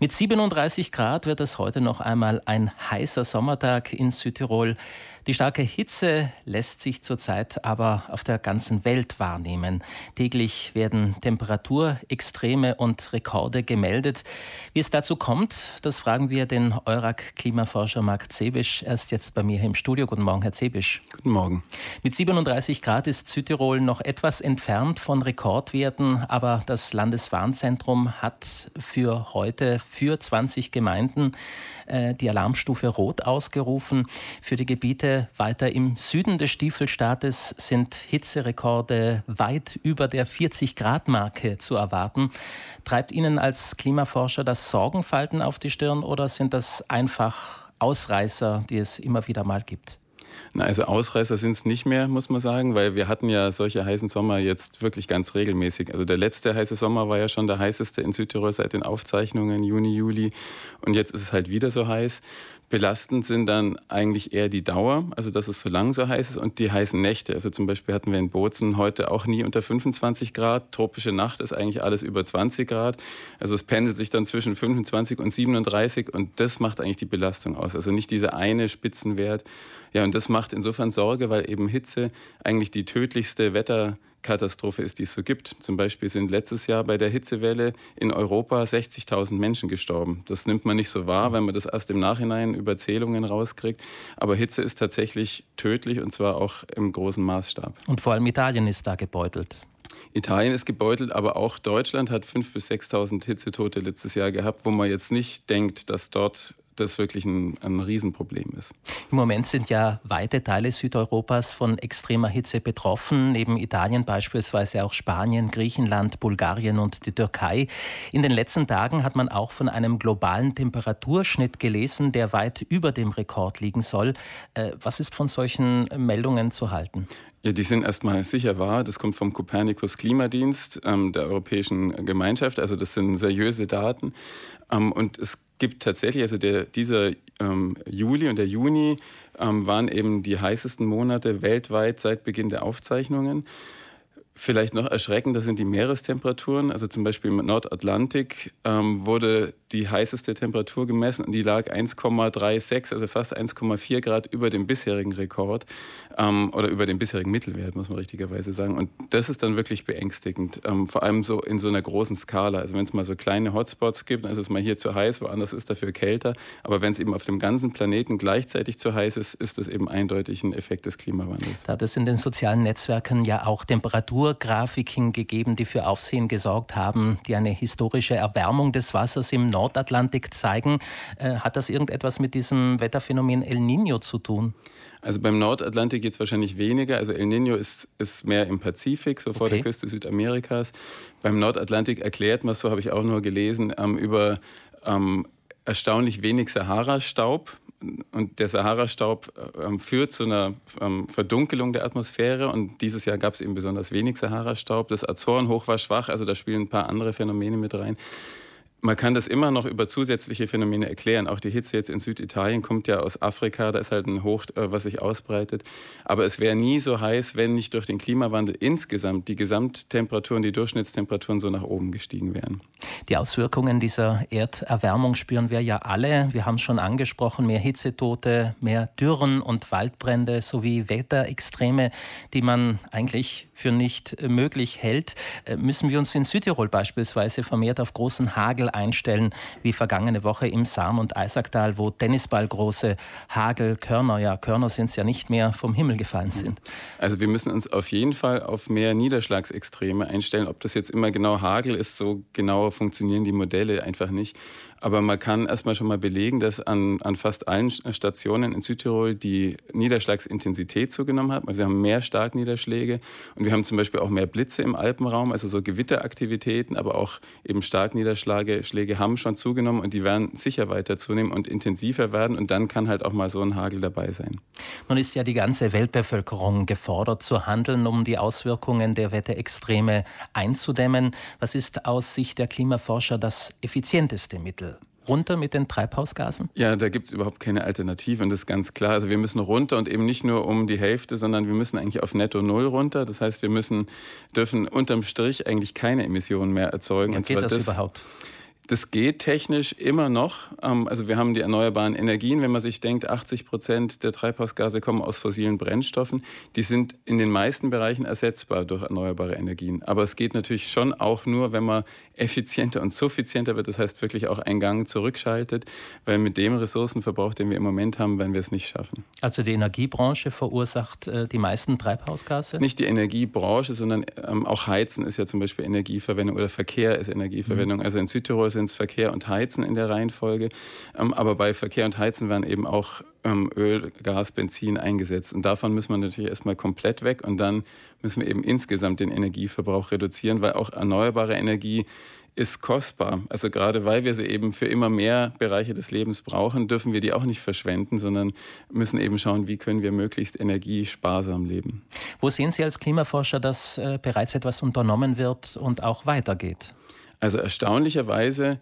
Mit 37 Grad wird es heute noch einmal ein heißer Sommertag in Südtirol. Die starke Hitze lässt sich zurzeit aber auf der ganzen Welt wahrnehmen. Täglich werden Temperaturextreme und Rekorde gemeldet. Wie es dazu kommt, das fragen wir den Eurak-Klimaforscher Marc Zebisch. Er ist jetzt bei mir im Studio. Guten Morgen, Herr Zebisch. Guten Morgen. Mit 37 Grad ist Südtirol noch etwas entfernt von Rekordwerten, aber das Landeswarnzentrum hat für heute für 20 Gemeinden äh, die Alarmstufe Rot ausgerufen. Für die Gebiete weiter im Süden des Stiefelstaates sind Hitzerekorde weit über der 40-Grad-Marke zu erwarten. Treibt Ihnen als Klimaforscher das Sorgenfalten auf die Stirn oder sind das einfach Ausreißer, die es immer wieder mal gibt? Na, also Ausreißer sind es nicht mehr, muss man sagen, weil wir hatten ja solche heißen Sommer jetzt wirklich ganz regelmäßig. Also der letzte heiße Sommer war ja schon der heißeste in Südtirol seit den Aufzeichnungen, Juni, Juli. Und jetzt ist es halt wieder so heiß. Belastend sind dann eigentlich eher die Dauer, also dass es so lang so heiß ist und die heißen Nächte. Also zum Beispiel hatten wir in Bozen heute auch nie unter 25 Grad. Tropische Nacht ist eigentlich alles über 20 Grad. Also es pendelt sich dann zwischen 25 und 37 und das macht eigentlich die Belastung aus. Also nicht dieser eine Spitzenwert. Ja, und das macht insofern Sorge, weil eben Hitze eigentlich die tödlichste Wetter Katastrophe ist, die es so gibt. Zum Beispiel sind letztes Jahr bei der Hitzewelle in Europa 60.000 Menschen gestorben. Das nimmt man nicht so wahr, wenn man das erst im Nachhinein über Zählungen rauskriegt. Aber Hitze ist tatsächlich tödlich und zwar auch im großen Maßstab. Und vor allem Italien ist da gebeutelt. Italien ist gebeutelt, aber auch Deutschland hat 5.000 bis 6.000 Hitzetote letztes Jahr gehabt, wo man jetzt nicht denkt, dass dort das wirklich ein, ein Riesenproblem ist. Im Moment sind ja weite Teile Südeuropas von extremer Hitze betroffen, neben Italien beispielsweise auch Spanien, Griechenland, Bulgarien und die Türkei. In den letzten Tagen hat man auch von einem globalen Temperaturschnitt gelesen, der weit über dem Rekord liegen soll. Äh, was ist von solchen Meldungen zu halten? Ja, die sind erstmal sicher wahr. Das kommt vom Copernicus Klimadienst ähm, der Europäischen Gemeinschaft. Also das sind seriöse Daten. Ähm, und es gibt tatsächlich, also der, dieser ähm, Juli und der Juni ähm, waren eben die heißesten Monate weltweit seit Beginn der Aufzeichnungen. Vielleicht noch erschreckender sind die Meerestemperaturen. Also zum Beispiel im Nordatlantik ähm, wurde die heißeste Temperatur gemessen und die lag 1,36, also fast 1,4 Grad über dem bisherigen Rekord ähm, oder über dem bisherigen Mittelwert, muss man richtigerweise sagen. Und das ist dann wirklich beängstigend, ähm, vor allem so in so einer großen Skala. Also wenn es mal so kleine Hotspots gibt, dann ist es mal hier zu heiß, woanders ist dafür kälter. Aber wenn es eben auf dem ganzen Planeten gleichzeitig zu heiß ist, ist das eben eindeutig ein Effekt des Klimawandels. Da es in den sozialen Netzwerken ja auch Temperaturgrafiken gegeben, die für Aufsehen gesorgt haben, die eine historische Erwärmung des Wassers im Nordatlantik zeigen. Äh, hat das irgendetwas mit diesem Wetterphänomen El Nino zu tun? Also beim Nordatlantik geht es wahrscheinlich weniger. Also El Nino ist, ist mehr im Pazifik, so vor okay. der Küste Südamerikas. Beim Nordatlantik erklärt man, so habe ich auch nur gelesen, ähm, über ähm, erstaunlich wenig Sahara-Staub. Und der Sahara-Staub ähm, führt zu einer ähm, Verdunkelung der Atmosphäre. Und dieses Jahr gab es eben besonders wenig Sahara-Staub. Das Azorenhoch war schwach, also da spielen ein paar andere Phänomene mit rein. Man kann das immer noch über zusätzliche Phänomene erklären. Auch die Hitze jetzt in Süditalien kommt ja aus Afrika, da ist halt ein Hoch, äh, was sich ausbreitet. Aber es wäre nie so heiß, wenn nicht durch den Klimawandel insgesamt die Gesamttemperaturen, die Durchschnittstemperaturen so nach oben gestiegen wären. Die Auswirkungen dieser Erderwärmung spüren wir ja alle. Wir haben schon angesprochen, mehr Hitzetote, mehr Dürren und Waldbrände sowie Wetterextreme, die man eigentlich für nicht möglich hält. Äh, müssen wir uns in Südtirol beispielsweise vermehrt auf großen Hagel Hagel einstellen, wie vergangene Woche im Sam- und Eisacktal, wo Tennisballgroße Hagelkörner, ja Körner sind es ja nicht mehr, vom Himmel gefallen sind. Also wir müssen uns auf jeden Fall auf mehr Niederschlagsextreme einstellen. Ob das jetzt immer genau Hagel ist, so genau funktionieren die Modelle einfach nicht. Aber man kann erstmal schon mal belegen, dass an, an fast allen Stationen in Südtirol die Niederschlagsintensität zugenommen hat. Also wir haben mehr Starkniederschläge und wir haben zum Beispiel auch mehr Blitze im Alpenraum, also so Gewitteraktivitäten, aber auch eben Starkniederschläge Schläge haben schon zugenommen und die werden sicher weiter zunehmen und intensiver werden und dann kann halt auch mal so ein Hagel dabei sein. Nun ist ja die ganze Weltbevölkerung gefordert zu handeln, um die Auswirkungen der Wetterextreme einzudämmen. Was ist aus Sicht der Klimaforscher das effizienteste Mittel? runter mit den Treibhausgasen? Ja, da gibt es überhaupt keine Alternative und das ist ganz klar. Also wir müssen runter und eben nicht nur um die Hälfte, sondern wir müssen eigentlich auf netto Null runter. Das heißt, wir müssen, dürfen unterm Strich eigentlich keine Emissionen mehr erzeugen. Wie geht das, das überhaupt? Das geht technisch immer noch. Ähm, also wir haben die erneuerbaren Energien. Wenn man sich denkt, 80 Prozent der Treibhausgase kommen aus fossilen Brennstoffen. Die sind in den meisten Bereichen ersetzbar durch erneuerbare Energien. Aber es geht natürlich schon auch nur, wenn man effizienter und suffizienter wird. Das heißt wirklich auch einen Gang zurückschaltet, weil mit dem Ressourcenverbrauch, den wir im Moment haben, werden wir es nicht schaffen. Also die Energiebranche verursacht äh, die meisten Treibhausgase? Nicht die Energiebranche, sondern ähm, auch Heizen ist ja zum Beispiel Energieverwendung oder Verkehr ist Energieverwendung. Mhm. Also in Südtirol sind es Verkehr und Heizen in der Reihenfolge. Ähm, aber bei Verkehr und Heizen werden eben auch ähm, Öl, Gas, Benzin eingesetzt. Und davon müssen wir natürlich erstmal komplett weg. Und dann müssen wir eben insgesamt den Energieverbrauch reduzieren, weil auch erneuerbare Energie ist kostbar. Also gerade weil wir sie eben für immer mehr Bereiche des Lebens brauchen, dürfen wir die auch nicht verschwenden, sondern müssen eben schauen, wie können wir möglichst energiesparsam leben. Wo sehen Sie als Klimaforscher, dass äh, bereits etwas unternommen wird und auch weitergeht? Also erstaunlicherweise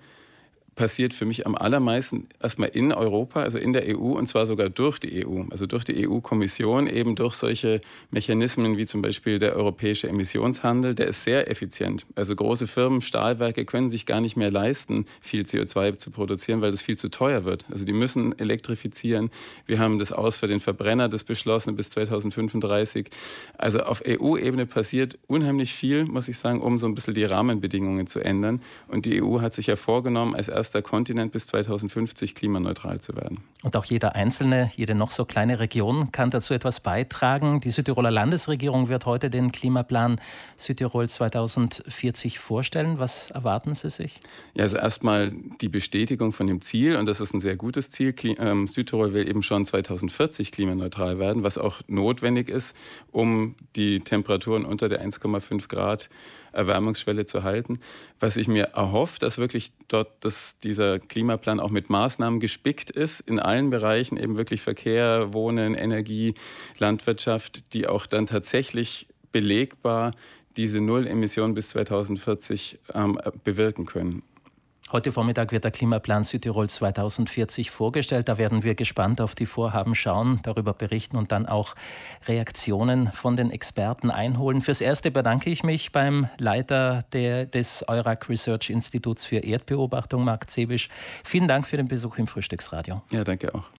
passiert für mich am allermeisten erstmal in Europa, also in der EU und zwar sogar durch die EU, also durch die EU-Kommission, eben durch solche Mechanismen wie zum Beispiel der europäische Emissionshandel, der ist sehr effizient. Also große Firmen, Stahlwerke können sich gar nicht mehr leisten, viel CO2 zu produzieren, weil das viel zu teuer wird. Also die müssen elektrifizieren. Wir haben das aus für den Verbrenner, das beschlossen bis 2035. Also auf EU-Ebene passiert unheimlich viel, muss ich sagen, um so ein bisschen die Rahmenbedingungen zu ändern. Und die EU hat sich ja vorgenommen, als erstes erster Kontinent bis 2050 klimaneutral zu werden. Und auch jeder Einzelne, jede noch so kleine Region kann dazu etwas beitragen. Die Südtiroler Landesregierung wird heute den Klimaplan Südtirol 2040 vorstellen. Was erwarten Sie sich? Ja, also erstmal die Bestätigung von dem Ziel und das ist ein sehr gutes Ziel. Ähm, Südtirol will eben schon 2040 klimaneutral werden, was auch notwendig ist, um die Temperaturen unter der 1,5 Grad Erwärmungsschwelle zu halten. Was ich mir erhoffe, dass wirklich dort dieser Klimaplan auch mit Maßnahmen gespickt ist, in allen Bereichen, eben wirklich Verkehr, Wohnen, Energie, Landwirtschaft, die auch dann tatsächlich belegbar diese Nullemission bis 2040 ähm, bewirken können. Heute Vormittag wird der Klimaplan Südtirol 2040 vorgestellt. Da werden wir gespannt auf die Vorhaben schauen, darüber berichten und dann auch Reaktionen von den Experten einholen. Fürs Erste bedanke ich mich beim Leiter der, des Eurac Research Instituts für Erdbeobachtung, Marc Zebisch. Vielen Dank für den Besuch im Frühstücksradio. Ja, danke auch.